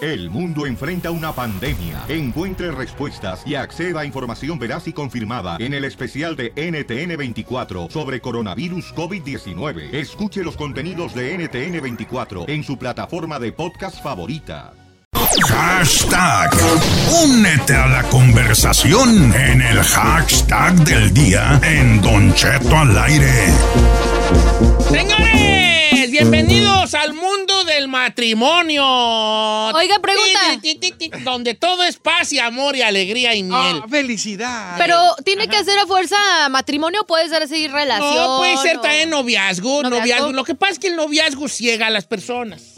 El mundo enfrenta una pandemia. Encuentre respuestas y acceda a información veraz y confirmada en el especial de NTN24 sobre coronavirus COVID-19. Escuche los contenidos de NTN24 en su plataforma de podcast favorita. Hashtag. Únete a la conversación en el hashtag del día en Don Cheto al aire. Señores, bienvenidos al mundo del matrimonio. Oiga, pregunta. Ti, ti, ti, ti, Donde todo es paz y amor y alegría y miel. Ah, felicidad. Pero tiene que hacer a fuerza matrimonio, puede ser así relación. No, puede ser o- también noviazgo, ¿Noviazgo? noviazgo. Lo que pasa es que el noviazgo ciega a las personas.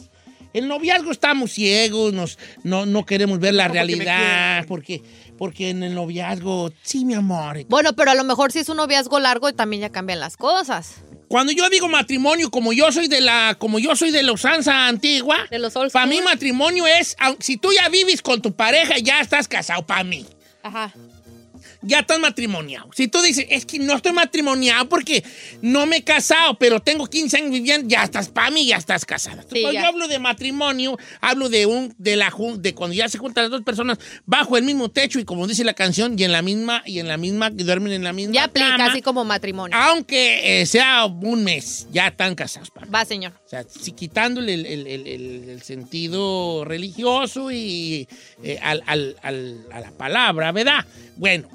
El noviazgo estamos ciegos, nos, no, no queremos ver la No, realidad, porque, porque en el noviazgo, sí, mi amor. Bueno, pero a lo mejor si es un noviazgo largo también ya cambian las cosas. Cuando yo digo matrimonio, como yo soy de la, como yo soy de la usanza antigua, para mí matrimonio es, si tú ya vives con tu pareja, ya estás casado, para mí. Ajá. Ya estás matrimoniado. Si tú dices, es que no estoy matrimoniado porque no me he casado, pero tengo 15 años viviendo, ya estás para mí, ya estás casada. Sí, cuando ya. yo hablo de matrimonio, hablo de un, de la de cuando ya se juntan las dos personas bajo el mismo techo y como dice la canción, y en la misma, y en la misma, y duermen en la misma Ya aplica cama, así como matrimonio. aunque eh, sea un mes, ya están casados. pa' mí. Va, señor. O sea, si quitándole el, el- el- el- el sentido religioso y eh, al- al- al- a la palabra, ¿verdad? Bueno.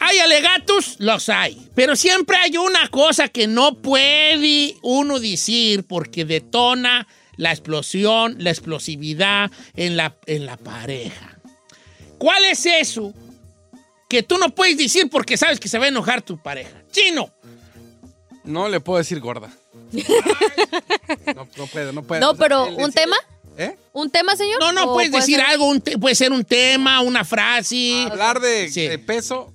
¿Hay alegatos? Los hay. Pero siempre hay una cosa que no puede uno decir porque detona la explosión, la explosividad en la, en la pareja. ¿Cuál es eso que tú no puedes decir porque sabes que se va a enojar tu pareja? Chino. No le puedo decir gorda. no, no puedo, no puedo. No, O sea, pero ¿un decir- tema? ¿Eh? ¿Un tema, señor? No, no, ¿O puedes puede decir ser- algo, un puede ser un tema, una frase. Hablar de, Sí. de peso.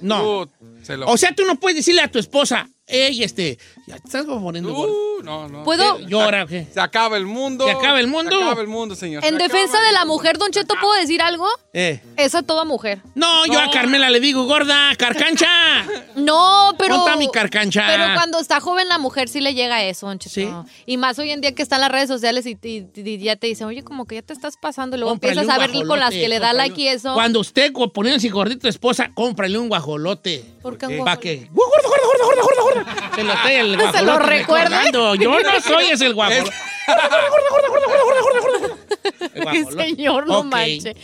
No. se lo- O sea, tú no puedes decirle a tu esposa, hey, este, ya te estás como poniendo gordo. Uh, no, no. ¿Puedo? ¿Qué? ¿Llora qué? Se acaba el mundo. ¿Se acaba el mundo? Se acaba el mundo, señor. En Se defensa de la mujer, Don Cheto, ¿puedo decir algo? Eh. Es a toda mujer. No, yo a. Carmela le digo, gorda, carcancha. No, pero. ¿Dónde está mi carcancha? Pero cuando está joven la mujer sí le llega eso, Don Cheto. Sí. Y más hoy en día que están las redes sociales y, y- y ya te dicen, oye, como que ya te estás pasando. Y luego Cómprale empiezas a ver con las que le da cómprale like y eso. Cuando usted poniéndose gordito a esposa, cómprale un guajolote. ¿Por qué un Para guajolote? que. ¡Uh, gordo, gordo, gordo, gordo, gordo, gordo! Se lo trae el guajolote. ¿Se lo recuerde? Yo no soy ese el guajolote. El señor, no Ok. manche.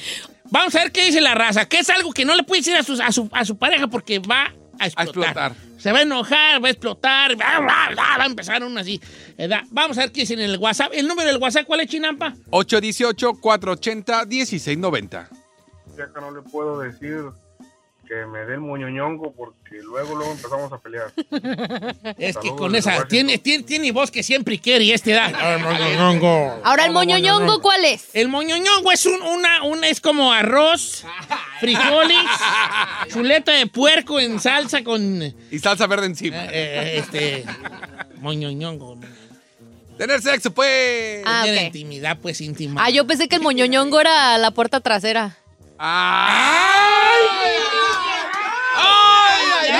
Vamos a ver qué dice la raza. Que es algo que no le puede decir a su, a su, a su pareja porque va a explotar. explotar. Se va a enojar, va a explotar, va, va, va, va a empezar uno así. ¿verdad? Vamos a ver qué dice en el WhatsApp. ¿El número del WhatsApp cuál es, Chinampa? 818-480-1690. ya que no le puedo decir que me dé el moñoñongo porque luego luego empezamos a pelear. Es que con esa. Tiene, tiene, tiene voz que siempre quiere y este da. Ahora, ¿el moñoñongo cuál es? El moñoñongo es un, una, una, es como arroz, frijoles, chuleta de puerco en salsa con eh, Y salsa verde encima. eh, este moñoñongo. Tener sexo, pues. Ah, Tener intimidad, pues íntima. Ah, yo pensé que el moñoñongo era la puerta trasera. ¡Ay!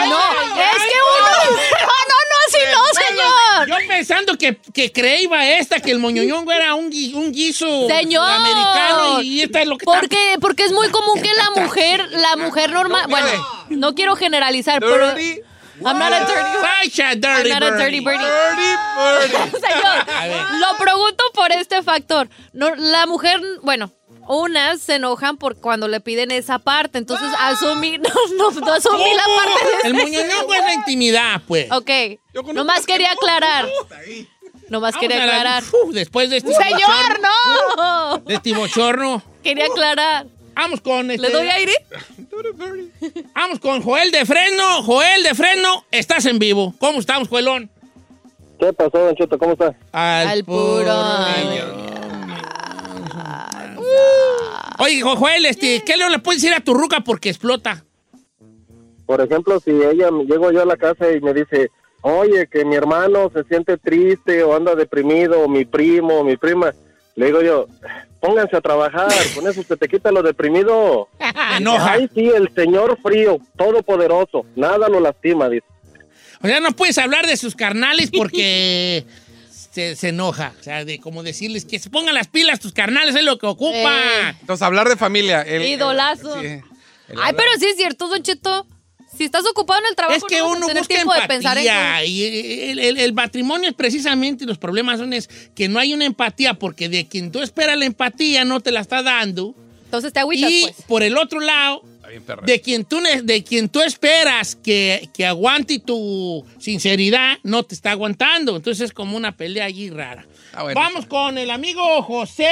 no, es que uno. No, no, no, así no, señor. Yo pensando que, que creía esta, que el moñoñongo era un, un guiso Señor. americano y esta es lo que está- Porque, porque es muy común que la mujer, la mujer normal, bueno, no quiero generalizar, pero Dirty. I'm not a dirty, Such a dirty I'm not a birdie. dirty birdie. Dirty birdie. Señor, lo pregunto por este factor. No, la mujer, bueno, unas se enojan por cuando le piden esa parte. Entonces asumí, no, no, no asumí la parte de El muñoñongo es la intimidad, pues. Ok, nomás quería aclarar. Nomás Vamos quería a la- aclarar. Uf, después de este ¡Señor, no! De este bochorno. Quería aclarar. Vamos con este. ¿Le doy aire? Vamos con Joel de Fresno. Joel de Fresno, estás en vivo. ¿Cómo estamos, Joelón? ¿Qué pasó, Don Cheto? ¿Cómo está? Al puro. Oye, Jo- Joel, este, ¿qué le puedes decir a tu ruca porque explota? Por ejemplo, si ella llego yo a la casa y me dice, oye, que mi hermano se siente triste o anda deprimido, o mi primo, o mi prima, le digo yo, pónganse a trabajar, con eso se te quita lo deprimido. Enoja. Ay, sí, el señor frío, todopoderoso, nada lo lastima, dice. O sea, no puedes hablar de sus carnales porque se, se enoja. O sea, de como decirles que se pongan las pilas tus carnales, es lo que ocupa. Eh. Entonces, hablar de familia. el- Idolazo. sí, el Ay, hablar- pero sí es cierto, Don Cheto. Si estás ocupado en el trabajo, Es que no vas a uno tener busca tiempo de pensar en empatía y el, el- el matrimonio es precisamente los problemas son es que no hay una empatía porque de quien tú esperas la empatía no te la está dando Entonces te agüitas, y pues. por el otro lado bien, de quien tú de quien tú esperas que, que aguante tu sinceridad no te está aguantando entonces es como una pelea allí rara Ah, bueno. vamos con el amigo José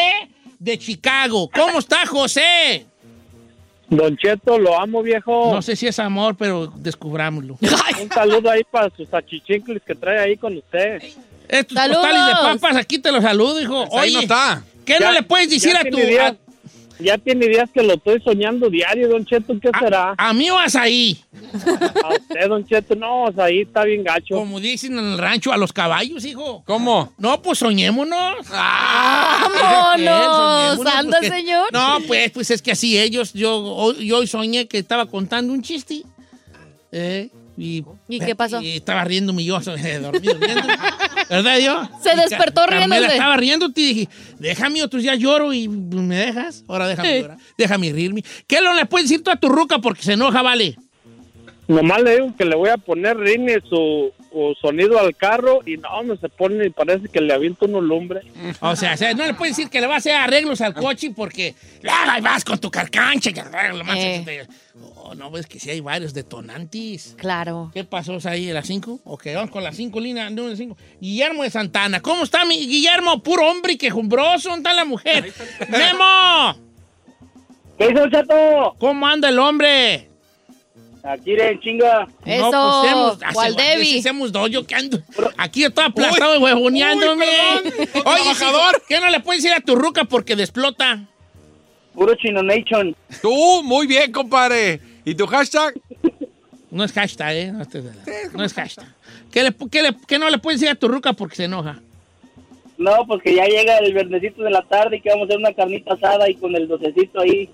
de Chicago ¿cómo está José? Don Cheto, lo amo, viejo. no sé si es amor pero descubrámoslo Un saludo ahí para sus achichincles que trae ahí con usted. Estos ¡Saludos! postales de papas, aquí te los saludo, hijo. Pues ahí Oye, no está. ¿qué no le puedes decir a tu... A, Ya tiene días que lo estoy soñando diario, Don Cheto. ¿Qué será? a mí vas ahí, A usted, Don Cheto, no, o sea, ahí está bien gacho. como dicen en el rancho, a los caballos, hijo. ¿Cómo? No, pues soñémonos. ¡Vámonos! Soñémonos, ¡Anda, porque- señor! No, pues, pues es que así ellos, yo, hoy- yo hoy soñé que estaba contando un chiste. ¿eh? Y, ¿Y qué pasó? Y estaba riéndome yo, dormido, viendo. ¿Verdad, yo? Se despertó Ca- Carmela riéndose. estaba riéndote y dije, déjame otros días lloro y me dejas. Ahora déjame Sí. llorar. Déjame rirme. ¿Qué no le puedes decir tú a tu ruca porque se enoja, vale? Nomás le digo que le voy a poner Rini su, su sonido al carro y no, no se pone y parece que le aviento uno lumbre. O sea, o sea, no le puedes decir que le va a hacer arreglos al coche porque ah, ahí vas con tu carcancha. Que, lo más Eh. Oh, no, ves que sí hay varios detonantes. Claro. ¿Qué pasó ahí las 5? Ok, vamos con las 5 líneas. No, las cinco. Guillermo de Santana. ¿Cómo está mi Guillermo? Puro hombre y quejumbroso. ¿Dónde está la mujer? ¡Memo! ¿Qué hizo, Cheto? ¿Cómo anda el hombre? Aquí de chinga. Eso, No, pues hemos, hace- Waldevi. hacemos dos, yo que ando aquí estoy aplastado y huevoneándome. Oye, Trabajador. ¿qué no le puedes decir a tu ruca porque desplota? Puro Chino Nation. Tú, muy bien, compadre. ¿Y tu hashtag? No es hashtag, ¿eh? No, no es hashtag. ¿Qué, le- qué le- qué no le puedes decir a tu ruca porque se enoja? No, pues que ya llega el verdecito de la tarde y que vamos a hacer una carnita asada y con el docecito ahí.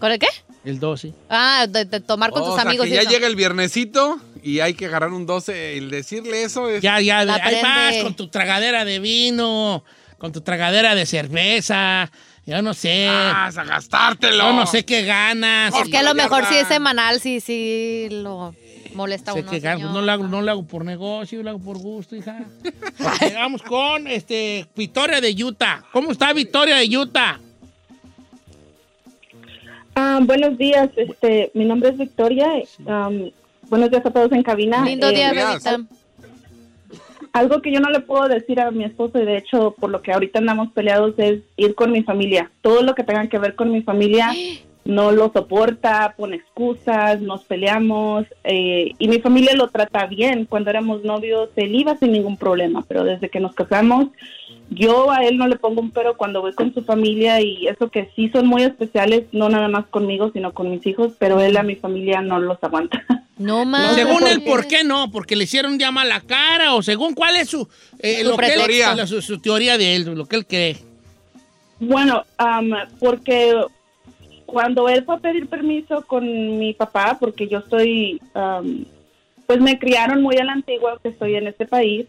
¿Con el qué? El 12. Ah, de, de tomar con Oh, tus o sea, amigos. que y ya eso. llega el viernesito y hay que agarrar un 12. El decirle eso es... Ya, ya, ahí prende. vas con tu tragadera de vino, con tu tragadera de cerveza. Yo no sé. Vas a gastártelo. Yo no sé qué ganas. Es que a lo mejor si es semanal, sí, sí lo molesta a Sé uno. que ganas. señor. No lo, hago, no lo hago por negocio, lo hago por gusto, hija. Ok, Vamos con este, Victoria de Utah. ¿Cómo está Victoria de Utah? Ah, buenos días, este, mi nombre es Victoria. am, buenos días a todos en cabina. Lindo Eh, día, bebita. Algo que yo no le puedo decir a mi esposo y de hecho por lo que ahorita andamos peleados es ir con mi familia. Todo lo que tenga que ver con mi familia no lo soporta, pone excusas, nos peleamos eh, y mi familia lo trata bien. Cuando éramos novios él iba sin ningún problema, pero desde que nos casamos yo a él no le pongo un pero cuando voy con su familia y eso que sí son muy especiales, no nada más conmigo, sino con mis hijos, pero él a mi familia no los aguanta. No más. según él, ¿por qué no? ¿Porque le hicieron llama a la cara? ¿O según cuál es su, eh, Su lo que él- la- su, su teoría de él, lo que él cree? Bueno, am, porque cuando él fue a pedir permiso con mi papá, porque yo estoy, am, pues me criaron muy a la antigua, que estoy en este país,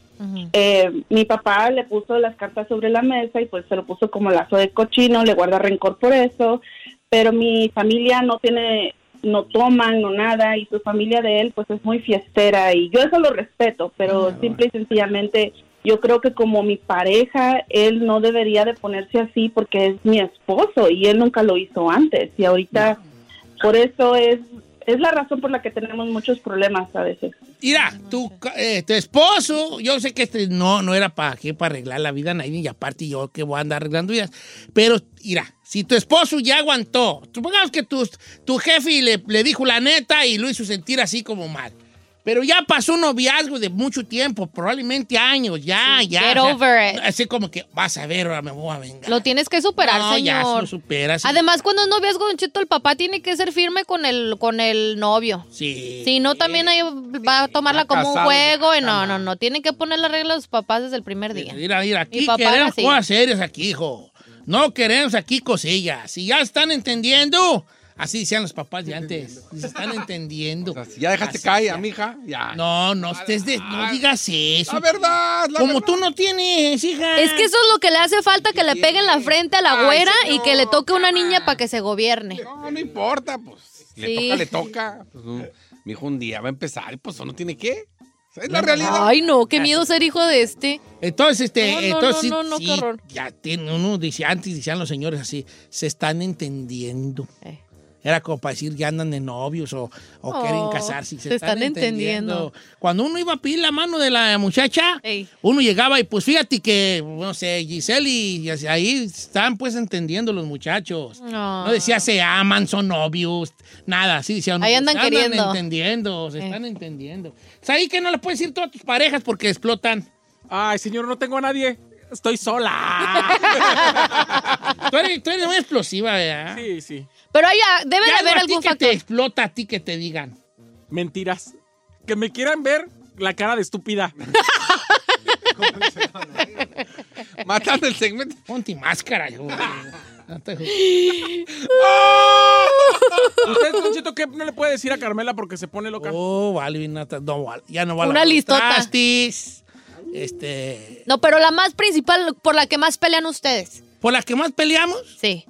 eh, mi papá le puso las cartas sobre la mesa y pues se lo puso como lazo de cochino, le guarda rencor por eso, pero mi familia no tiene, no toman, no nada, y su familia de él pues es muy fiestera y yo eso lo respeto, pero simple y sencillamente yo creo que como mi pareja, él no debería de ponerse así porque es mi esposo y él nunca lo hizo antes. Y ahorita, por eso es, es la razón por la que tenemos muchos problemas a veces. Mira, tu, eh, tu esposo, yo sé que este no, no era para qué, para arreglar la vida a nadie, y aparte yo que voy a andar arreglando vidas. Pero, mira, si tu esposo ya aguantó, supongamos que tu, tu jefe le, le dijo la neta y lo hizo sentir así como mal. Pero ya pasó un noviazgo de mucho tiempo, probablemente años, ya, ya. get o sea, over it. Así como que, vas a ver, ahora me voy a vengar. Lo tienes que superar, No, ya señor. lo superas. Además, cuando es noviazgo, Don Cheto, el papá tiene que ser firme con el, con el novio. Sí. Si no, también ahí va a tomarla como un juego. Y no, no, no. Tienen que poner la regla a los papás desde el primer día. Mira, mira, Mi aquí queremos cosas serias aquí, hijo. No queremos aquí cosillas. Si ya están entendiendo, así decían los papás de antes. Se están entendiendo. Ya dejaste Así caer, sea. mija. Ya. No, no estés de- no digas eso. La verdad, la Como verdad. tú no tienes, hija. Es que eso es lo que le hace falta, que le peguen la frente a la güera y que le toque una niña para que se gobierne. No, no importa, pues. Le Sí. toca, le toca. Pues, un- mi hijo un día va a empezar y pues no tiene que. Es la realidad. Ay, no, qué miedo ser hijo de este. Entonces, este, No, no, entonces, no, no, no, sí, qué horror. ya tiene, uno dice, antes decían los señores así, se están entendiendo. Eh. Era como para decir que andan de novios o, o Oh, quieren casarse. Se, se están entendiendo. Cuando uno iba a pedir la mano de la muchacha, uno llegaba y pues fíjate que, no sé, Giselle y, ahí están pues entendiendo los muchachos. No. No decía se aman, son novios, nada, así decían. Ahí andan se queriendo. entendiendo, se Eh. están entendiendo. Es ahí que no le puedes decir todas tus parejas porque explotan. Ay, señor, no tengo a nadie. Estoy sola. Tú eres, tú eres muy explosiva, ¿verdad? Sí, sí. Pero hay, debe ¿Qué de algo haber algún que factor. te explota a ti que te digan? Mentiras. Que me quieran ver la cara de estúpida. Matando el segmento. Ponte máscara, hijo. No te- ¿Usted, Don Cheto, qué no le puede decir a Carmela porque se pone loca? Oh, vale, no, no, vale. ya no va a Una listota. trastes. Este, No, pero la más principal, por la que más pelean ustedes. ¿Por la que más peleamos? Sí.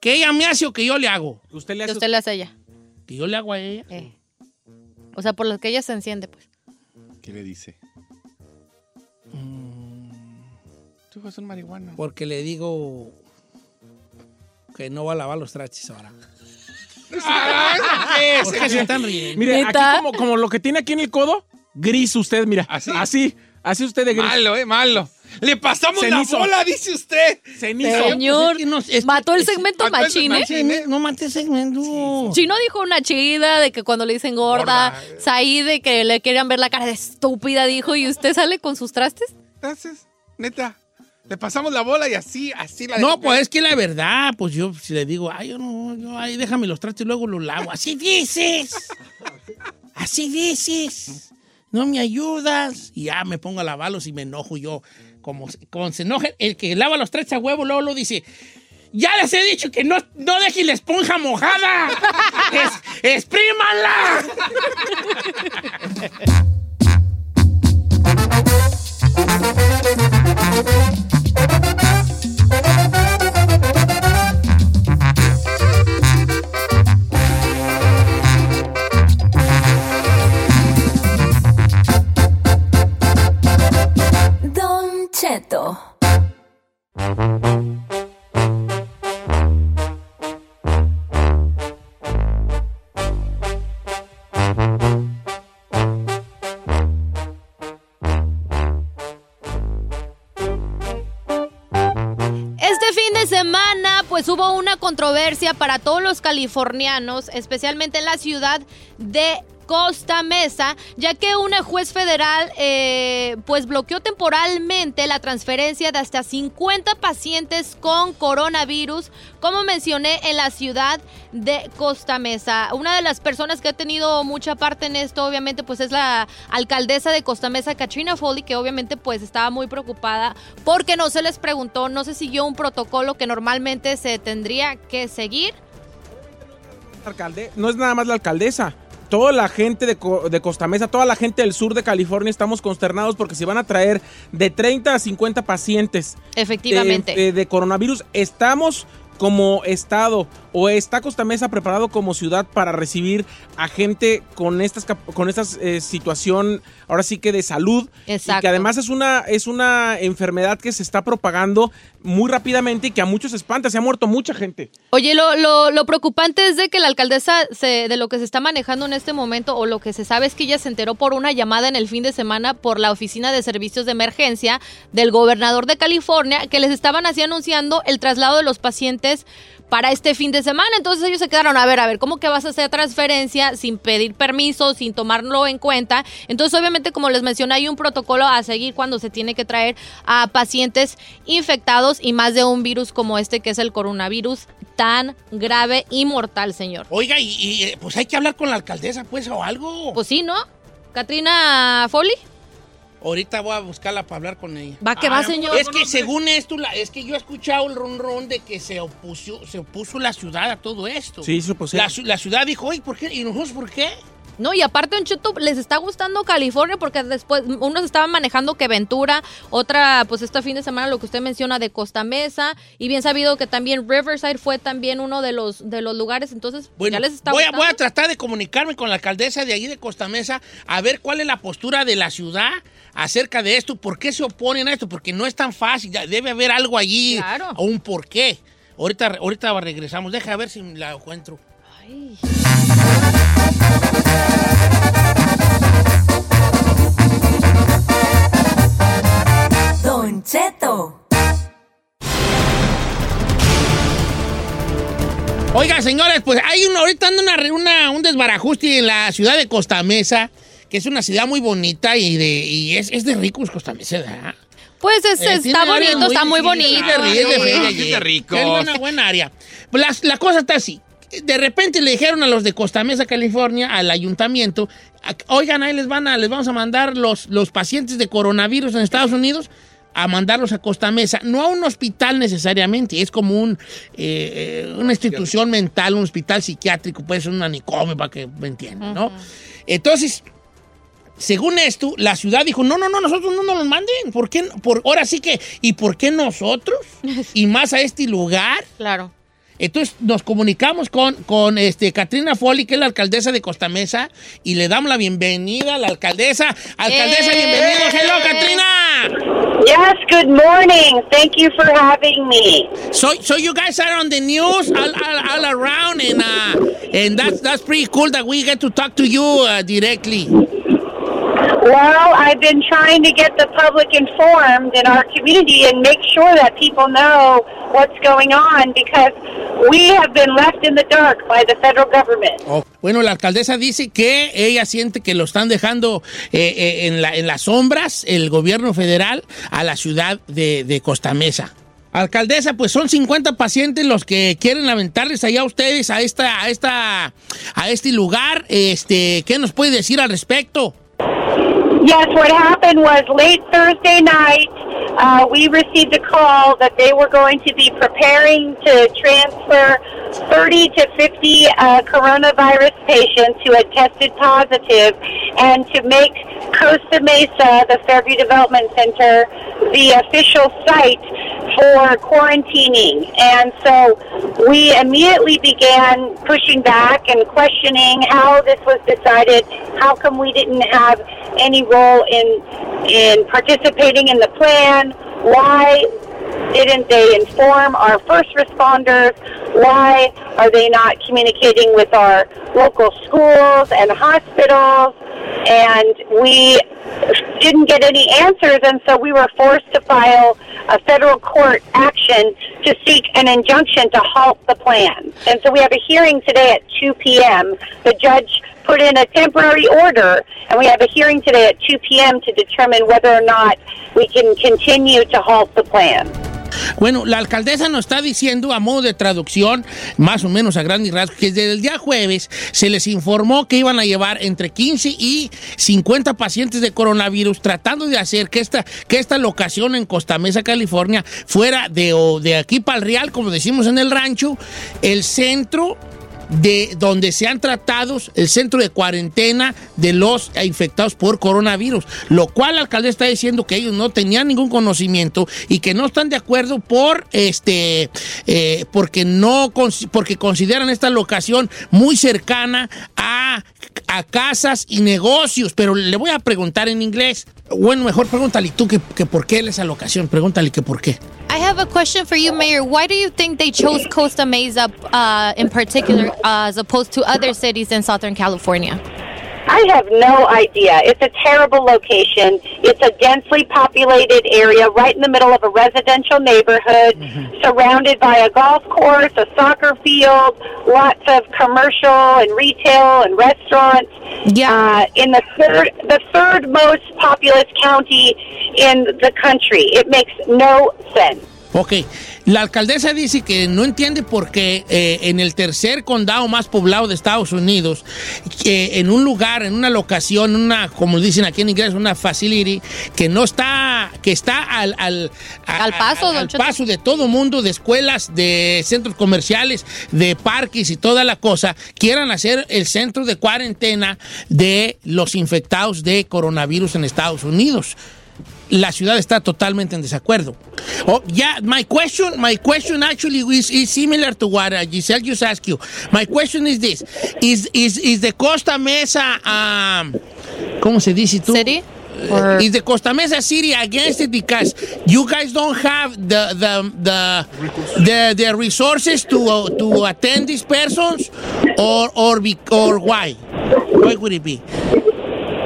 ¿Que ella me hace o que yo le hago? Usted le Que usted le hace a ella. Que yo le hago a ella. Eh. O sea, por las que ella se enciende, pues. ¿Qué le dice? Tu hijo es un marihuana. Porque le digo que no va a lavar los trastes ahora. ¿Por qué se están riendo? Mire, aquí como, como lo que tiene aquí en el codo, gris usted, mira. Así. Así. Así usted de gris. Malo, eh, malo. Le pasamos Cenizo. la bola, dice usted. Cenizo. Señor, Pues es que no- es que- mató el es- segmento el machín, ¿eh? Sí, No mates segmento. Chino dijo una chida de que cuando le dicen gorda, Gorda. Saí de que le querían ver la cara de estúpida, dijo, y usted sale con sus trastes. Entonces, neta, le pasamos la bola y así, así la No, pues es que la verdad, pues yo si le digo, ay, yo no, yo, ay, déjame los trastes y luego los lavo. Así dices. Así dices. No me ayudas. Y ya me pongo a lavarlos y me enojo yo. Como, se enoja, el que lava los trastes a huevo, luego lo dice. Ya les he dicho que no, no dejen la esponja mojada. Es, ¡Exprímanla! hubo una controversia para todos los californianos, especialmente en la ciudad de Costa Mesa, ya que una juez federal eh, pues bloqueó temporalmente la transferencia de hasta 50 pacientes con coronavirus, como mencioné en la ciudad de Costa Mesa. Una de las personas que ha tenido mucha parte en esto, obviamente, pues es la alcaldesa de Costa Mesa, Katrina Foley, que obviamente pues estaba muy preocupada porque no se les preguntó, no se siguió un protocolo que normalmente se tendría que seguir. No es nada más la alcaldesa. Toda la gente de, de Costa Mesa, toda la gente del sur de California estamos consternados porque se van a traer de 30 a 50 pacientes Efectivamente. eh, eh, de coronavirus. Estamos como estado o está Costa Mesa preparado como ciudad para recibir a gente con estas con esta eh, situación ahora sí que de salud y Exacto. que además es una es una enfermedad que se está propagando muy rápidamente y que a muchos espanta, se ha muerto mucha gente. Oye, lo, lo, lo preocupante es de que la alcaldesa se, de lo que se está manejando en este momento o lo que se sabe es que ella se enteró por una llamada en el fin de semana por la Oficina de Servicios de Emergencia del gobernador de California que les estaban así anunciando el traslado de los pacientes para este fin de semana. Entonces ellos se quedaron, a ver, a ver, ¿cómo que vas a hacer transferencia sin pedir permiso, sin tomarlo en cuenta? Entonces obviamente, como les mencioné, hay un protocolo a seguir cuando se tiene que traer a pacientes infectados y más de un virus como este que es el coronavirus tan grave y mortal, señor. Oiga, y, y, eh, pues hay que hablar con la alcaldesa, pues, o algo. Pues sí, ¿no? Katrina Foley. Ahorita voy a buscarla para hablar con ella. Va que va, señor. Es que según esto, la- es que yo he escuchado el ron ron de que se opuso, se opuso la ciudad a todo esto. Sí, se opusieron. La, ci- la ciudad dijo, oye, ¿por qué? ¿Y nosotros por qué? No, y aparte en YouTube les está gustando California porque después unos estaban manejando que Ventura, otra pues este fin de semana lo que usted menciona de Costa Mesa y bien sabido que también Riverside fue también uno de los de los lugares, entonces Bueno, ya les está voy, a, gustando. voy a tratar de comunicarme con la alcaldesa de allí de Costa Mesa a ver cuál es la postura de la ciudad acerca de esto, por qué se oponen a esto, porque no es tan fácil, debe haber algo allí Claro. o un porqué. Ahorita, ahorita regresamos, deja ver si la encuentro. Don Cheto. Oiga, señores, pues hay una, ahorita anda una, una- un desbarajuste en la ciudad de Costa Mesa, que es una ciudad muy bonita y de y es, es de ricos Costa Mesa, ¿verdad? Pues es- Eh, está bonito, está muy sí, bonito. Es de, ri- es. Es buena, buena área. La, la cosa está así. De repente le dijeron a los de Costa Mesa, California, al ayuntamiento, oigan, ahí les van a, les vamos a mandar los, los pacientes de coronavirus en Estados Unidos a mandarlos a Costa Mesa, no a un hospital necesariamente, es como un, eh, eh, una institución mental, un hospital psiquiátrico, puede ser un manicomio para que me entiendan, ¿no? Entonces, según esto, la ciudad dijo, no, no, no, nosotros no nos los manden. ¿Por qué? Por, ahora sí que, ¿y por qué nosotros? Y más a este lugar. Claro. Entonces nos comunicamos con, con este, Katrina Foley, que es la alcaldesa de Costa Mesa, y le damos la bienvenida a la alcaldesa. Alcaldesa, ¡Eh! bienvenida. Hello, Katrina. Yes, good morning. Thank you for having me. So, so you guys are on the news all, all, all around, and, uh, and that's, that's pretty cool that we get to talk to you uh, directly. Well, I've been trying to get the public informed in our community and make sure that people know what's going on because we have been left in the dark by the federal government. Oh, Bueno, la alcaldesa dice que ella siente que lo están dejando eh, eh, en, la- en las sombras el gobierno federal a la ciudad de, de Costa Mesa. Alcaldesa, pues son 50 pacientes los que quieren aventarles allá a ustedes a esta, a esta, a este lugar. Este, ¿qué nos puede decir al respecto? Yes, what happened was late Thursday night, uh, we received a call that they were going to be preparing to transfer 30 to 50 uh, coronavirus patients who had tested positive and to make Costa Mesa, the Fairview Development Center, the official site for quarantining. And so we immediately began pushing back and questioning how this was decided. How come we didn't have any role in in participating in the plan? Why didn't they inform our first responders? Why are they not communicating with our local schools and hospitals? And we didn't get any answers, and so we were forced to file a federal court action to seek an injunction to halt the plan. And so we have a hearing today at 2 p.m. The judge put in a temporary order, and we have a hearing today at 2 p.m. to determine whether or not we can continue to halt the plan. Bueno, la alcaldesa nos está diciendo a modo de traducción, más o menos a grandes rasgos, que desde el día jueves se les informó que iban a llevar entre 15 y 50 pacientes de coronavirus, tratando de hacer que esta, que esta locación en Costa Mesa, California, fuera de, o de aquí para el Real, como decimos en el rancho, el centro de donde se han tratado el centro de cuarentena de los infectados por coronavirus, lo cual la alcaldesa está diciendo que ellos no tenían ningún conocimiento y que no están de acuerdo por este eh, porque no porque consideran esta locación muy cercana a, a casas y negocios, pero le voy a preguntar en inglés. Bueno, mejor pregúntale tú que, que por qué esa locación, pregúntale que por qué. I have a question for you, Mayor. Why do you think they chose Costa Mesa uh, in particular uh, as opposed to other cities in Southern California? I have no idea. It's a terrible location. It's a densely populated area right in the middle of a residential neighborhood, surrounded by a golf course, a soccer field, lots of commercial and retail and restaurants. Yeah. Uh, in the third, the third most populous county in the country. It makes no sense. Ok, la alcaldesa dice que no entiende por qué eh, en el tercer condado más poblado de Estados Unidos, que en un lugar, en una locación, una, como dicen aquí en inglés, una facility, que no está, que está al, al, a- Al paso, a- al paso de todo mundo, de escuelas, de centros comerciales, de parques y toda la cosa, quieran hacer el centro de cuarentena de los infectados de coronavirus en Estados Unidos la ciudad está totalmente en desacuerdo. Oh, yeah, my question, my question actually is, is similar to what uh, Giselle just asked you. My question is this: Is is is the Costa Mesa, um, ¿cómo se dice tú? City? Or- Is the Costa Mesa city against it because you guys don't have the the the the, the resources to uh, to attend these persons, or or be, or why? Why would it be?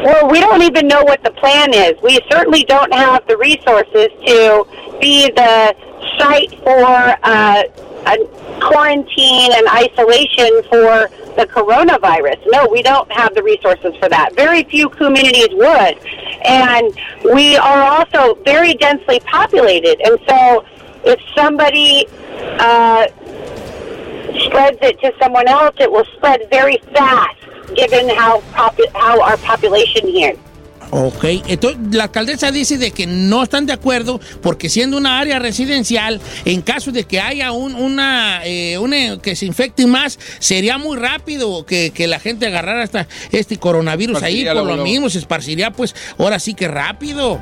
Well, we don't even know what the plan is. We certainly don't have the resources to be the site for uh, a quarantine and isolation for the coronavirus. No, we don't have the resources for that. Very few communities would. And we are also very densely populated. And so if somebody uh, spreads it to someone else, it will spread very fast, given how popu- how our population here. Ok, entonces la alcaldesa dice de que no están de acuerdo porque siendo una área residencial, en caso de que haya un- una, eh, una- que se infecte más, sería muy rápido que, que la gente agarrara hasta este coronavirus ahí, por lo mismo se esparciría pues ahora sí que rápido.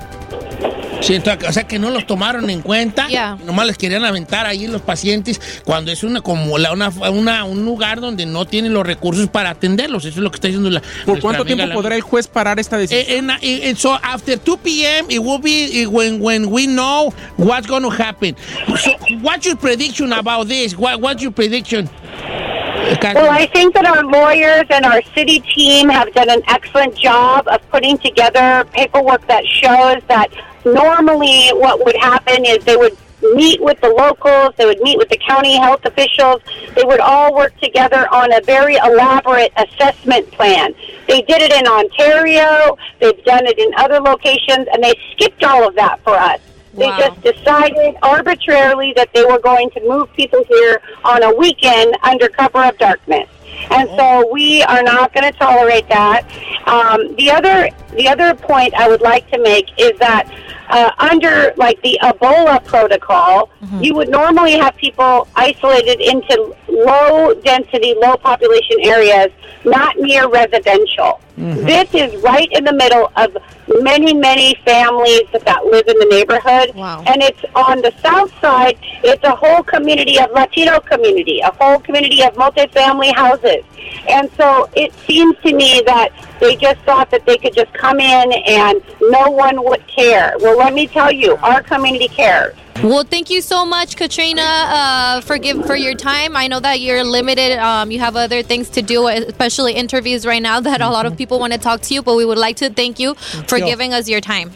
Sí, entonces, o sea que no los tomaron en cuenta, Yeah. nomás les querían aventar ahí los pacientes cuando es una como la- una, una- un lugar donde no tienen los recursos para atenderlos, eso es lo que está diciendo la ¿Por cuánto amiga tiempo la- podrá el juez parar esta decisión? Eh, uh, and so after 2 p.m., it will be when when we know what's going to happen. So, what's your prediction about this? What, what's your prediction? Uh, Well, I think that our lawyers and our city team have done an excellent job of putting together paperwork that shows that normally what would happen is they would meet with the locals, they would meet with the county health officials, they would all work together on a very elaborate assessment plan. They did it in Ontario, they've done it in other locations, and they skipped all of that for us. They Wow. just decided arbitrarily that they were going to move people here on a weekend under cover of darkness. And so we are not going to tolerate that. Um, the other the other point I would like to make is that uh, under like the Ebola protocol, you would normally have people isolated into low density, low population areas, not near residential. Mm-hmm. This is right in the middle of many, many families that live in the neighborhood. Wow. And it's on the south side, it's a whole community of Latino community, a whole community of multifamily houses. And so it seems to me that they just thought that they could just come in and no one would care. Well, let me tell you, our community cares. Well, thank you so much, Katrina, uh, for give for your time. I know that you're limited. Um, you have other things to do, especially interviews right now that a lot of people want to talk to you. But we would like to thank you for giving us your time.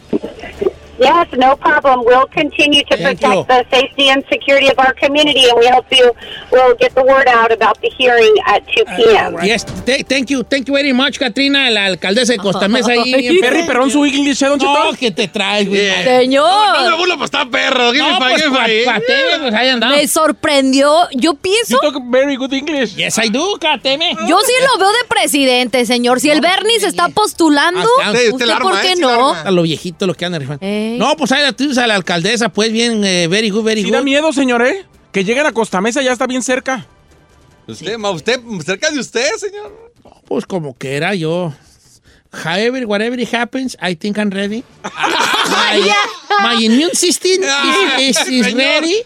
Yes, no problem. We'll continue to Thank protect you. the safety and security of our community, and we hope you will get the word out about the hearing at 2 p.m. Yes, th- thank you, thank you very much, Katrina, la alcaldesa de Costa Mesa ahí. bien Perry, perdón, su English, ¿eh, don No, que te traes, güey. Yeah. Señor. No me burlo, pues está perro. Give me No, pues, pues ahí andamos. Me sorprendió. Yo pienso. You talk very good English. Yes, I do, Cateme. Yo sí lo veo de presidente, señor. Si el Bernie se está postulando, Ah, usted ¿usted la arma, por eh, qué la no? A lo viejito, lo que andan rifando. Eh. No, pues ahí la tienes a la alcaldesa, pues bien, eh, very good, very Sí good. da miedo, señor, ¿eh? Que lleguen a Costa Mesa ya está bien cerca. Usted, ma, usted, cerca de usted, señor. Pues como que era yo. However, whatever it happens, I think I'm ready. my, my immune system is, is, is Señor. ready.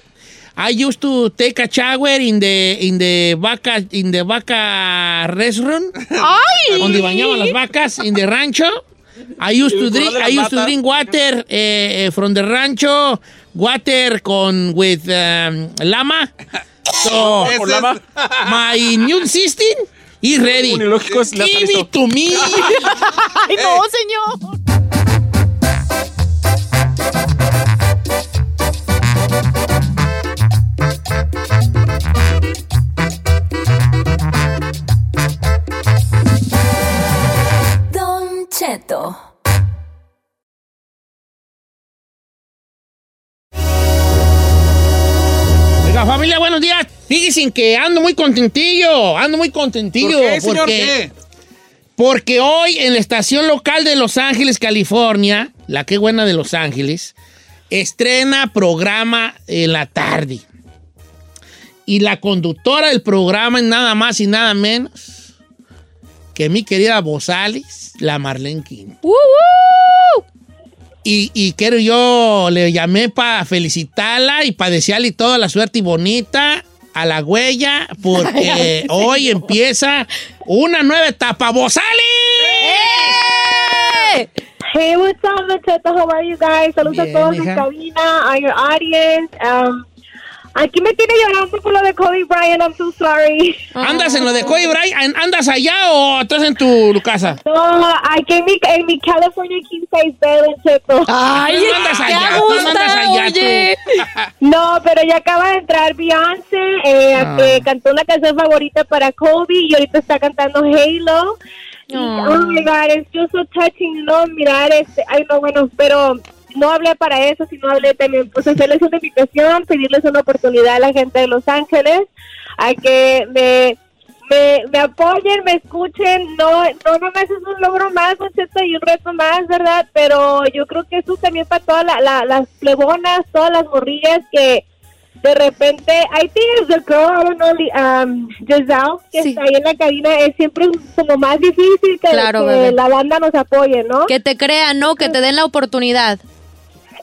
I used to take a shower in the in the vaca in the vaca restaurant. ¡Ay! Donde bañaban las vacas in the rancho. I used to drink I used to drink water eh, eh, from the rancho, water con with um, lama. So, Con my immune system is ready. Give it to me. ¡Ay, no, señor! Cheto. Oiga, familia, buenos días. Fíjense que ando muy contentillo, ando muy contentillo. ¿Por qué, señor? porque, ¿Qué? porque hoy en la estación local de Los Ángeles, California, la que buena de Los Ángeles, estrena programa en la tarde. Y la conductora del programa es nada más y nada menos que mi querida Bozales, la Marlene King. ¡Uh, uh! Y, y quiero yo, le llamé para felicitarla y para desearle toda la suerte y bonita a la huella, porque hoy empieza una nueva etapa. ¡Bozales! ¡Eh! Hey, what's up, Macheto? How are you guys? Saludos Bien, a todos en hija. cabina, a your audience. Um, aquí me tiene llorando por lo de Kobe Bryant. I'm so sorry. ¿Andas en lo de Kobe Bryant? ¿Andas allá o estás en tu casa? No, aquí en mi, en mi California King Size Bed, Cheto. ¡Ay, Tú no andas allá, a tú no andas allá, tú. oye! No, pero ya acaba de entrar Beyoncé, eh, Ah. que cantó una canción favorita para Kobe y ahorita está cantando Halo. Y, Oh. oh my God, es just so touching, ¿no? Mirar este, ay no, bueno, pero no hablé para eso, sino hablé también, pues hacerles una invitación, pedirles una oportunidad a la gente de Los Ángeles, a que me, me, me apoyen, me escuchen, no, no nomás es un logro más, un Cheto, y un reto más, ¿verdad? Pero yo creo que eso también para todas la- la- las plebonas, todas las morrillas que de repente, I think it's the girl, I don't know, um, Giselle, que Sí. está ahí en la cabina, es siempre como más difícil que, Claro, que la banda nos apoye, ¿no? Que te crean, ¿no? Que te den la oportunidad.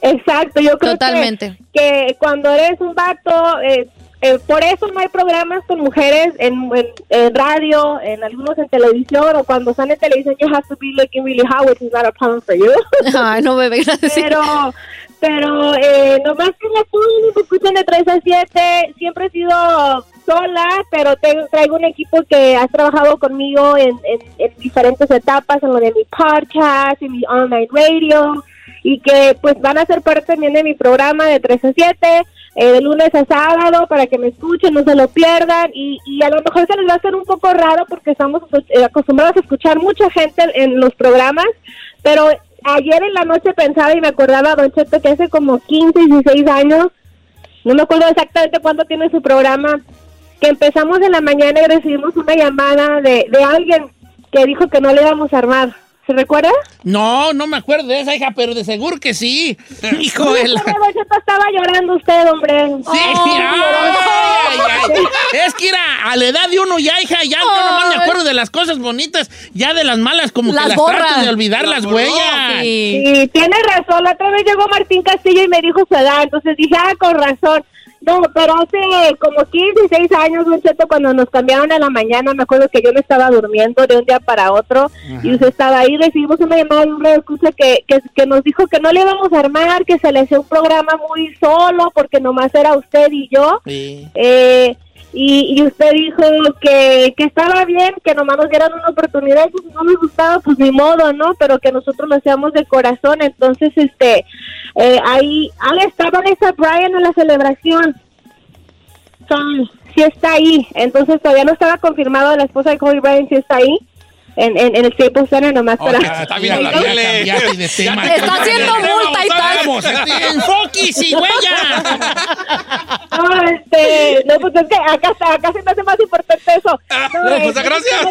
Exacto, yo creo que- Totalmente. Que, cuando eres un vato, eh, eh, por eso no hay programas con mujeres en, en- en radio, en algunos en televisión, o cuando están en televisión, you have to be looking really hot, which is not a problem for you. Ay, no, bebé, gracias. pero pero eh, nomás que y me escuchen de 3 a 7 siempre he sido sola pero tengo, traigo un equipo que ha trabajado conmigo en, en, en diferentes etapas en lo de mi podcast en mi online radio y que pues van a ser parte también de mi programa de 3 a 7 eh, de lunes a sábado para que me escuchen, no se lo pierdan y, y a lo mejor se les va a hacer un poco raro porque estamos eh, acostumbrados a escuchar mucha gente en los programas, pero ayer en la noche pensaba y me acordaba, Don Cheto, que hace como 15, 16 años, no me acuerdo exactamente cuándo tiene su programa, que empezamos en la mañana y recibimos una llamada de, de alguien que dijo que no le íbamos a armar. ¿Se recuerda? No, no me acuerdo de esa hija, pero de seguro que sí. Hijo de la... Estaba llorando usted, hombre. Sí, ay, ay, ay. Es que era a la edad de uno ya, hija, ya yo nomás me acuerdo de las cosas bonitas, ya de las malas como Las que las borra. trato de olvidar Las las huellas. Sí. Sí, tiene razón. La otra vez llegó Martín Castillo y me dijo su edad. Entonces dije, ah, con razón. No, pero hace como 15, 16 años, Cheto, cuando nos cambiaron a la mañana, me acuerdo que yo me estaba durmiendo de un día para otro y usted estaba ahí, recibimos una llamada de un escucha que, que, que nos dijo que no le íbamos a armar, que se le hacía un programa muy solo porque nomás era usted y yo. Sí. Eh, y, y usted dijo que, que estaba bien, que nomás nos dieran una oportunidad, pues si no nos gustaba, pues ni modo, ¿no? Pero que nosotros lo hacíamos de corazón. Entonces, este, eh, ahí, ahí estaba esa Brian en la celebración. Son, sí está ahí. Entonces, todavía no estaba confirmado la esposa de Kobe Bryant, sí está ahí. En, en, en el Staples Center nomás para... está bien Ya la de tema. Te está haciendo multa y tal. Enfoque, sí, huella. No, este, no, pues es que acá, está- acá se me hace más importante eso. Ah, No, pues, este, gracias.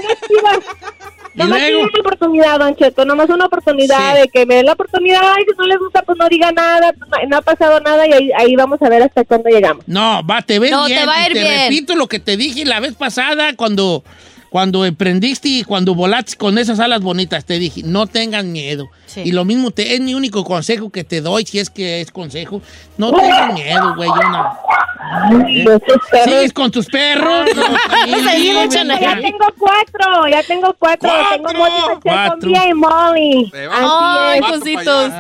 Nomás tienen una oportunidad, Don Cheto, nomás una oportunidad Sí. de que me den la oportunidad, y si no les gusta, pues no diga nada, pues no, no ha pasado nada y ahí, ahí vamos a ver hasta cuándo llegamos. No, va, te ves No, bien. te va a y ir te bien. repito lo que te dije la vez pasada cuando, cuando emprendiste y cuando volaste con esas alas bonitas. Te dije, no tengan miedo. Y lo mismo te, es mi único consejo que te doy, si es que es consejo. No tengan miedo, güey. yo no. ¿Eh? ¿Sigues con tus perros? No, Sí, sí, ya tengo cuatro, ya tengo cuatro, tengo Molly, Cuatro. Y Molly. Ay, cositos.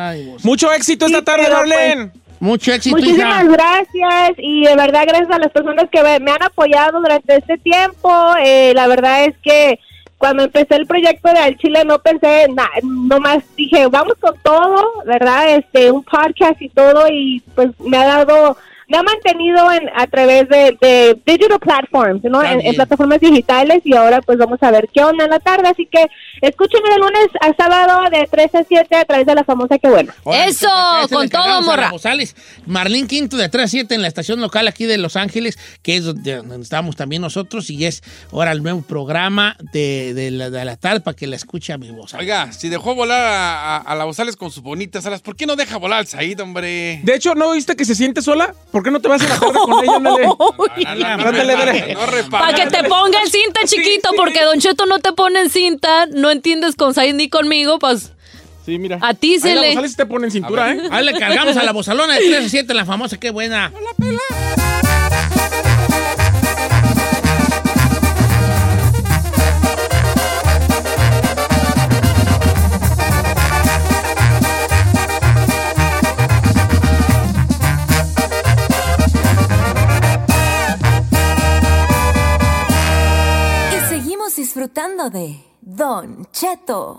Mucho éxito esta Sí, tarde, pero, Marlene. Mucho éxito, Muchísimas gracias y de verdad gracias a las personas que me han apoyado durante este tiempo. Eh, la verdad es que cuando empecé el proyecto de Al Chile no pensé en nada, nomás dije vamos con todo, ¿verdad? Este, un podcast y todo y pues me ha dado, me ha mantenido en, a través de, de digital platforms, ¿no? En, plataformas digitales y ahora pues vamos a ver qué onda en la tarde, así que escúchenme de lunes a sábado de 3 a 7 a través de la famosa Que Buena. Órale, Eso, con todo, morra. Marlene Quinto de 3 a 7 en la estación local aquí de Los Ángeles, que es donde, donde estamos también nosotros, y es ahora el nuevo programa de, de la, de la tarde para que la escuche a mi voz. Oiga, si dejó volar a, a, a la Bozales con sus bonitas alas, ¿por qué no deja volar al Said, hombre? De hecho, ¿no viste que se siente sola? ¿Por qué no te vas a la tarde con ella? Repara. Para que te ponga el cinta, chiquito, porque Don Cheto no te pone en cinta, no entiendes con Said ni conmigo, pues Sí, mira. a ti se Ahí la le... González te pone en cintura, ¿eh? Ahí le cargamos a la bozalona de 3 a 7 en la famosa, qué buena. Y disfrutando de Don Cheto.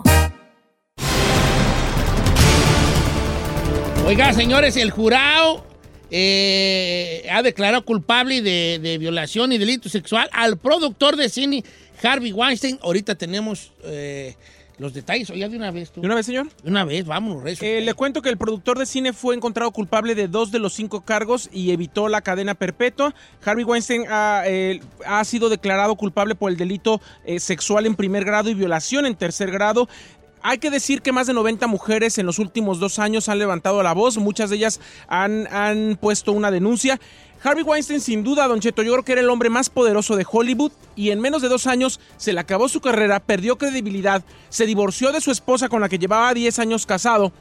Oiga, señores, el jurado eh, ha declarado culpable de, violación y delito sexual al productor de cine Harvey Weinstein. Ahorita tenemos eh, los detalles. Oiga, de una vez tú. ¿De una vez, señor? De una vez, vámonos, rezo. Eh, le cuento que el productor de cine fue encontrado culpable de dos de los cinco cargos y evitó la cadena perpetua. Harvey Weinstein ha, eh, ha sido declarado culpable por el delito eh, sexual en primer grado y violación en tercer grado. Hay que decir que más de 90 mujeres en los últimos dos años han levantado la voz, muchas de ellas han, han puesto una denuncia. Harvey Weinstein, sin duda, Don Cheto, yo que era el hombre más poderoso de Hollywood y en menos de dos años se le acabó su carrera, perdió credibilidad, se divorció de su esposa con la que llevaba 10 años casado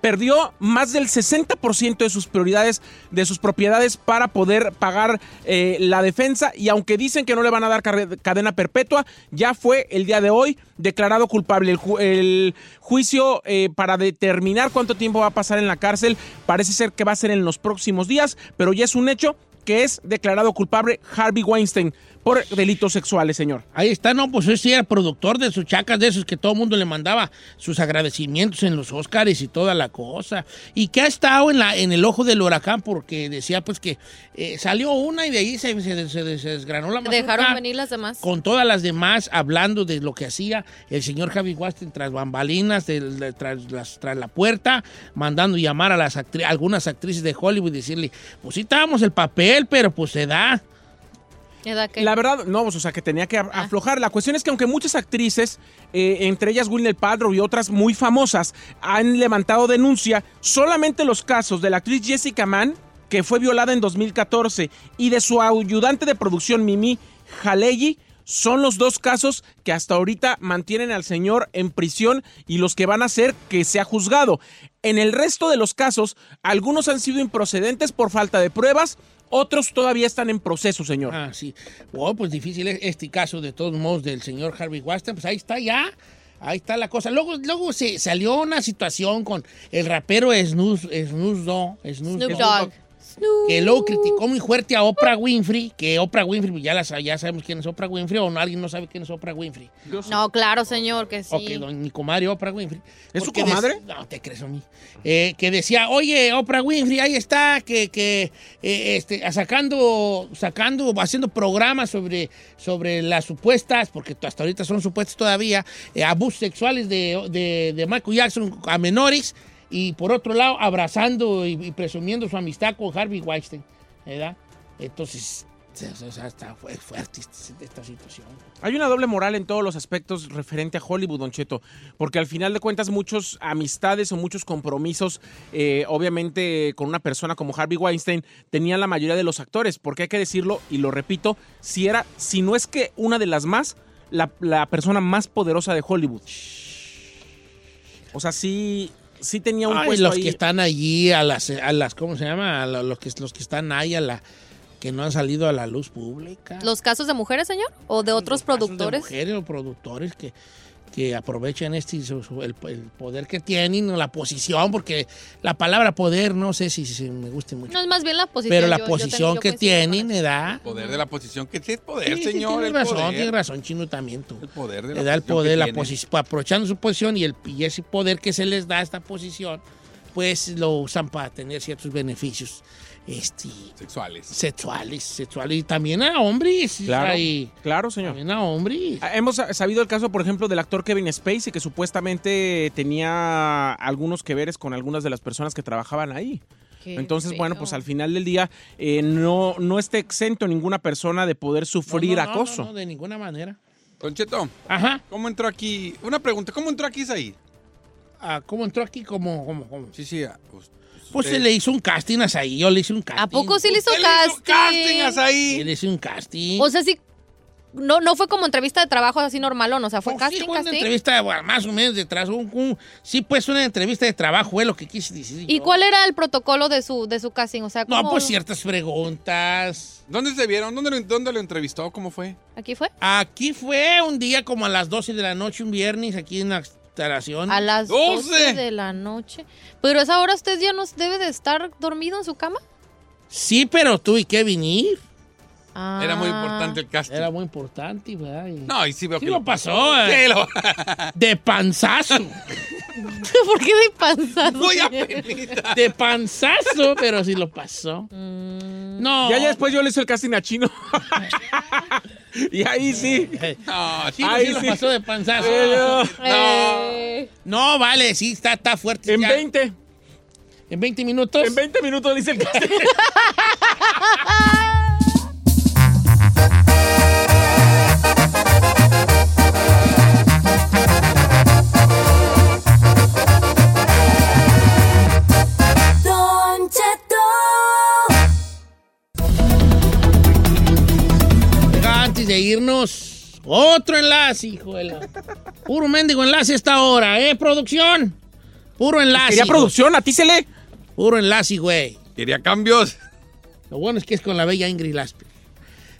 perdió más del 60% de sus prioridades, de sus propiedades para poder pagar eh, la defensa y aunque dicen que no le van a dar cadena perpetua, ya fue el día de hoy declarado culpable. El, el juicio eh, para determinar cuánto tiempo va a pasar en la cárcel parece ser que va a ser en los próximos días, pero ya es un hecho que es declarado culpable Harvey Weinstein por delitos sexuales, señor. Ahí está, no, pues ese era productor de sus chacas, de esos que todo el mundo le mandaba sus agradecimientos en los Óscares y toda la cosa. Y que ha estado en, la, en el ojo del huracán porque decía pues que eh, salió una y de ahí se, se- se- se desgranó la mazorca. Dejaron venir las demás. Con todas las demás hablando de lo que hacía el señor Javi Weinstein tras bambalinas, del- de- tras, las- tras la puerta, mandando llamar a las actri- algunas actrices de Hollywood y decirle, pues sí estábamos el papel, pero pues se da. ¿Edad qué? La verdad, no, pues, o sea, que tenía que a- aflojar. La cuestión es que aunque muchas actrices, eh, entre ellas Gwyneth Paltrow y otras muy famosas, han levantado denuncia, solamente los casos de la actriz Jessica Mann, que fue violada en 2014, y de su ayudante de producción Mimi Haleyi, son los dos casos que hasta ahorita mantienen al señor en prisión y los que van a hacer que sea juzgado. En el resto de los casos, algunos han sido improcedentes por falta de pruebas, otros todavía están en proceso, señor. Ah, sí. Oh, pues difícil es este caso de todos modos del señor Harvey Weinstein. Pues ahí está ya. Ahí está la cosa. Luego, luego se salió una situación con el rapero Snoop, Snoop Dogg. Snoop, Dogg. Que luego criticó muy fuerte a Oprah Winfrey. Que Oprah Winfrey, pues ya, la, sa- ya sabemos quién es Oprah Winfrey. O no, alguien no sabe quién es Oprah Winfrey. No, claro, señor, que sí. Ok, don, mi comadre Oprah Winfrey. ¿Es su comadre? no, te crees a mí. Eh, que decía, oye, Oprah Winfrey, ahí está, que, que eh, este, sacando, sacando, haciendo programas sobre, sobre las supuestas, porque hasta ahorita son supuestas todavía, eh, abusos sexuales de, de, de Michael Jackson a menores. Y por otro lado, abrazando y, presumiendo su amistad con Harvey Weinstein. ¿Verdad? Entonces, O sea, está fue fuerte esta- esta situación. Hay una doble moral en todos los aspectos referente a Hollywood, Don Cheto, porque al final de cuentas muchos amistades o muchos compromisos, eh, obviamente con una persona como Harvey Weinstein, tenían la mayoría de los actores, porque hay que decirlo, y lo repito, si era, si no es que una de las más, la persona más poderosa de Hollywood. O sea, sí, sí tenía un Ay, puesto los ahí. que están allí, a las, a las ¿cómo se llama? A lo- los, que, los que están ahí, a la, que no han salido a la luz pública. ¿Los casos de mujeres, señor? ¿O de otros Casos de productores? mujeres o productores que, que aprovechan este, su- su- el, el poder que tienen, o la posición, porque la palabra poder no sé si, si me guste mucho. No, es más bien la posición. pero la yo- yo posición yo que tienen, ¿edad? Poder de la posición. que es poder, Sí, sí, señor? tienes el razón, poder. tienes razón, Chino, también tú. El poder de Le la da el poder, que la posición, aprovechando su posición y, el, y ese poder que se les da a esta posición, pues lo usan para tener ciertos beneficios este, Sexuales. sexuales, sexuales y también a hombres. Claro, Hay- claro, señor. también a hombres. Ah, Hemos sabido el caso, por ejemplo, del actor Kevin Spacey, que supuestamente tenía algunos que veres con algunas de las personas que trabajaban ahí. Qué Entonces, feo. bueno, pues al final del día eh, no, no esté exento ninguna persona de poder sufrir No, no, no, acoso. no, no, de ninguna manera. Don Cheto, Ajá. ¿cómo entró aquí? Una pregunta, ¿cómo entró aquí Isaí? Ah, ¿Cómo entró aquí? ¿Cómo, cómo, cómo? Sí, sí. ah, pues, Pues se le hizo un casting a Saí, yo le hice un casting. ¿A poco sí le hizo ¿Usted le hizo casting? casting a Sí, Saí? le hice un casting. O sea, sí. No, no fue como entrevista de trabajo así normal, ¿o no? O sea, fue Pues sí, casting, fue una casting. entrevista, bueno, más o menos detrás. Un, un- sí, pues una entrevista de trabajo, fue lo que quise decir. ¿Y yo. cuál era el protocolo de su, de su casting? O sea, No, ¿cómo- pues ciertas preguntas. ¿Dónde se vieron? ¿Dónde lo, dónde lo entrevistó? ¿Cómo fue? ¿Aquí fue? Aquí fue un día como a las 12 de la noche, un viernes, aquí en la instalación. A las 12. 12 de la noche. Pero a esa hora usted ya no debe de estar dormido en su cama. Sí, pero tuve que venir. Ah. Era muy importante el casting. Era muy importante, ¿verdad? Y- No, y sí veo Sí que lo pasó, eh. Sí, lo- De panzazo. ¿Por qué de panzazo? Muy apenita. De panzazo, pero sí lo pasó. Mm. No. Ya, ya después yo le hice el casting a Chino. y ahí sí. No, Sí, Ahí sí lo sí. pasó de panzazo. Eh, No, vale, sí, está, está fuerte. En ya. 20. ¿En 20 minutos? En 20 minutos le hice el de irnos, otro enlace, hijo de la- Puro mendigo enlace esta hora, ¿eh, producción? Puro enlace. Quería hijo. producción, a ti se le. Puro enlace, güey. Quería cambios. Lo bueno es que es con la bella Ingrid Lasper.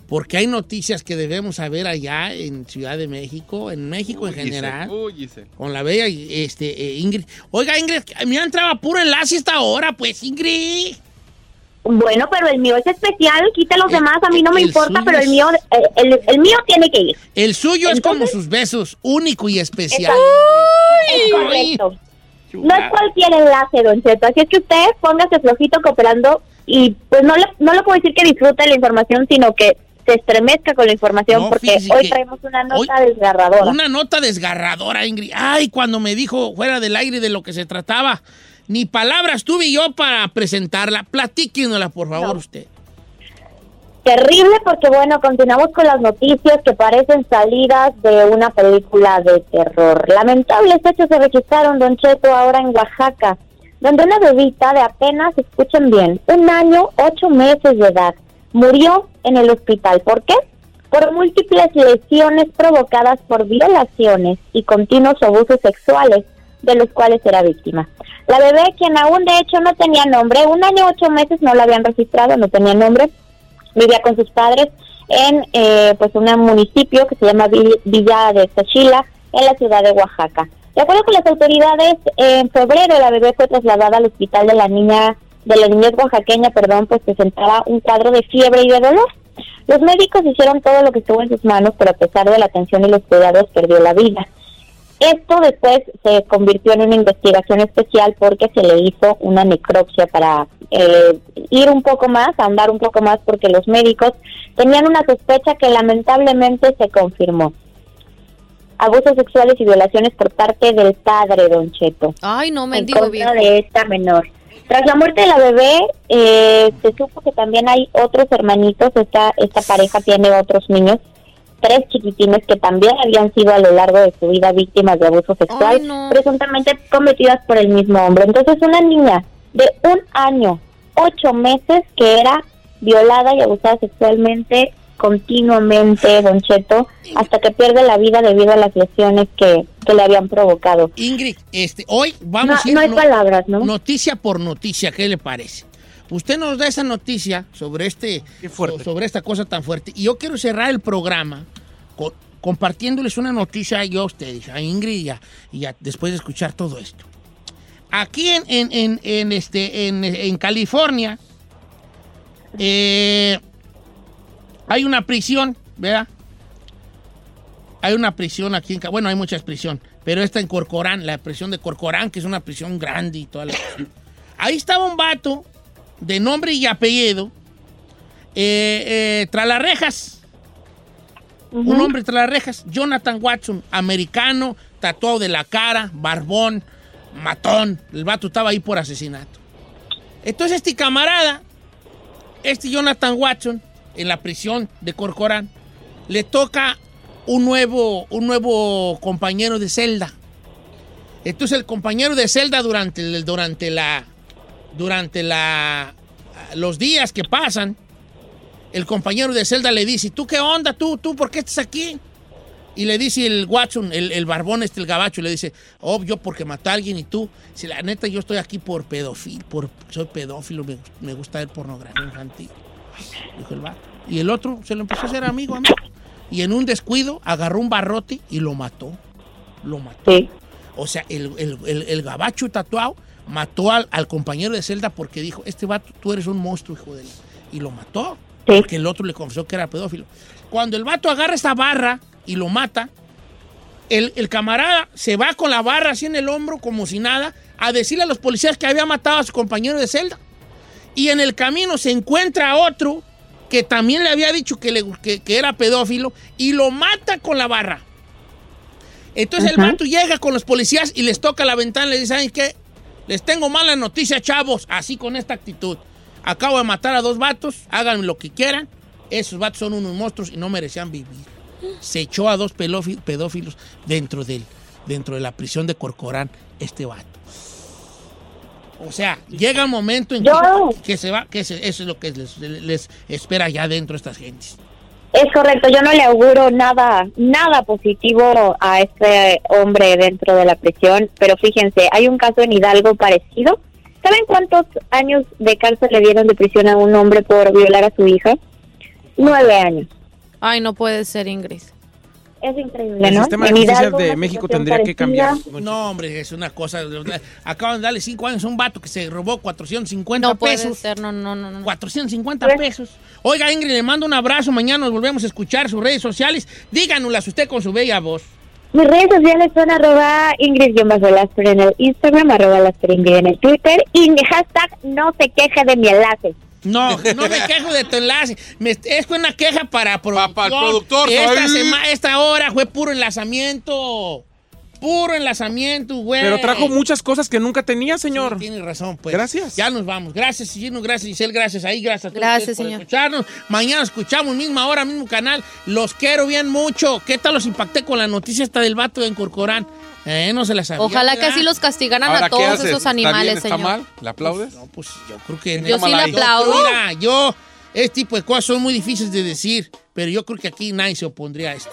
Porque hay noticias que debemos saber allá en Ciudad de México, en México en Giselle, general. uy, Giselle. Con la bella este, eh, Ingrid. Oiga, Ingrid, me entraba puro enlace esta hora, pues, Ingrid. Bueno, pero el mío es especial, quita los El- demás, a mí no me importa, pero el mío, eh, el, el mío tiene que ir. El suyo es como sus besos, único y especial. Es correcto. No es cualquier enlace, don Cheto, así es que usted póngase flojito cooperando y pues no le, no le puedo decir que disfrute la información, sino que se estremezca con la información No, porque hoy traemos una nota hoy- desgarradora. Una nota desgarradora, Ingrid. Ay, cuando me dijo fuera del aire de lo que se trataba, ni palabras tuve yo para presentarla. Platíquenosla, por favor, No. usted. Terrible porque bueno, continuamos con las noticias que parecen salidas de una película de terror. Lamentables hechos se registraron, Don Cheto, ahora en Oaxaca, donde una bebita de apenas, escuchen bien, un año, ocho meses de edad, murió en el hospital. ¿Por qué? Por múltiples lesiones provocadas por violaciones y continuos abusos sexuales de los cuales era víctima. La bebé, quien aún de hecho no tenía nombre, un año, ocho meses no la habían registrado, no tenía nombre, vivía con sus padres en eh, pues un municipio que se llama Vi- Villa de Tachila en la ciudad de Oaxaca. De acuerdo con las autoridades, en febrero la bebé fue trasladada al hospital de la niña de la niñez oaxaqueña, perdón, pues presentaba un cuadro de fiebre y de dolor. Los médicos hicieron todo lo que estuvo en sus manos, pero a pesar de la atención y los cuidados perdió la vida. Esto después se convirtió en una investigación especial porque se le hizo una necropsia para eh, ir un poco más, andar un poco más, porque los médicos tenían una sospecha que lamentablemente se confirmó. Abusos sexuales y violaciones por parte del padre, Don Cheto, Ay, no, en mendigo contra viejo. de esta menor. Tras la muerte de la bebé, eh, se supo que también hay otros hermanitos. Esta, esta pareja tiene otros niños, tres chiquitines que también habían sido a lo largo de su vida víctimas de abuso sexual, presuntamente cometidas por el mismo hombre. Entonces, una niña de un año, ocho meses, que era violada y abusada sexualmente continuamente, Don Cheto, hasta que pierde la vida debido a las lesiones que, que le habían provocado. Ingrid, este, hoy vamos No- a ir no hay palabras, ¿no? Noticia por noticia, ¿qué le parece? Usted nos da esa noticia sobre este so- sobre esta cosa tan fuerte y yo quiero cerrar el programa co- compartiéndoles una noticia yo a ustedes, a Ingrid y, a- y a- después de escuchar todo esto. Aquí en, en- en- en, este, en, en California eh, hay una prisión, ¿verdad? Hay una prisión aquí en... Bueno, hay muchas prisiones, pero esta en Corcorán, la prisión de Corcorán, que es una prisión grande y toda la. Ahí estaba un vato de nombre y apellido eh, eh, tras las rejas. Un hombre tras las rejas, Jonathan Watson, americano, tatuado de la cara, barbón, matón. El vato estaba ahí por asesinato. Entonces este camarada, este Jonathan Watson, en la prisión de Corcorán, le toca un nuevo, un nuevo compañero de celda. Entonces el compañero de celda durante, durante la durante la los días que pasan, el compañero de celda le dice, ¿tú qué onda? ¿Tú, tú por qué estás aquí? Y le dice el Watson, el, el barbón este, el gabacho, le dice, oh, yo porque maté a alguien y tú, si la neta yo estoy aquí por pedófilo, por, soy pedófilo, me, me gusta ver pornografía infantil. Dijo el vato. Y el otro se lo empezó a hacer amigo, amigo. Y en un descuido agarró un barrote y lo mató. Lo mató. O sea, el, el- el- el gabacho tatuado mató al, al compañero de celda porque dijo, este vato, tú eres un monstruo, hijo de la... Y lo mató. Porque el otro le confesó que era pedófilo. Cuando el vato agarra esta barra y lo mata, el, el camarada se va con la barra así en el hombro, como si nada, a decirle a los policías que había matado a su compañero de celda. Y en el camino se encuentra a otro que también le había dicho que, le- que- que era pedófilo y lo mata con la barra. Entonces el vato llega con los policías y les toca la ventana y le dice, ¿saben qué? Les tengo mala noticia, chavos, así con esta actitud. Acabo de matar a dos vatos, hagan lo que quieran. Esos vatos son unos monstruos y no merecían vivir. Se echó a dos pedófilos dentro, del, dentro de la prisión de Corcorán, este vato. O sea, llega un momento en que, que se va, que se- eso es lo que les, les espera ya dentro estas gentes. Es correcto, yo no le auguro nada, nada positivo a este hombre dentro de la prisión, pero fíjense, hay un caso en Hidalgo parecido. ¿Saben cuántos años de cárcel le dieron de prisión a un hombre por violar a su hija? Nueve años. Ay, no puede ser, Ingrid. Es increíble, El ¿no? sistema de justicia de México tendría que cambiar. No, hombre, es una cosa. Acaban de darle cinco años a un vato que se robó 450 No puede pesos. ser, no, no, no, no. 450 pesos. Oiga, Ingrid, le mando un abrazo. Mañana nos volvemos a escuchar sus redes sociales. Díganoslas usted con su bella voz. Mis redes sociales son arroba Ingrid-Lasper en el Instagram, arroba Lasper Ingrid en el Twitter y mi hashtag no se queje de mi enlace. No, no me quejo de tu enlace. Me- es una queja para productor. el productor, Esta, sema- esta hora fue puro enlazamiento. Puro enlazamiento, güey. Pero trajo muchas cosas que nunca tenía, señor. Tiene razón, pues. Gracias. Ya nos vamos. Gracias, Gino. Gracias, Giselle. Gracias ahí. Gracias a todos Gracias, ustedes por señor. escucharnos. Mañana escuchamos, misma hora, mismo canal. Los quiero bien mucho. ¿Qué tal los impacté con la noticia esta del vato de Corcorán? Eh, no se la sabía. Ojalá que así los castigaran Ahora, a ¿qué todos esos ¿Está animales, bien, está señor. mal? ¿Le aplaudes? No, pues yo creo que... Yo sí le aplaudo. Mira, yo... Este tipo de cosas son muy difíciles de decir, pero yo creo que aquí nadie se opondría a esto.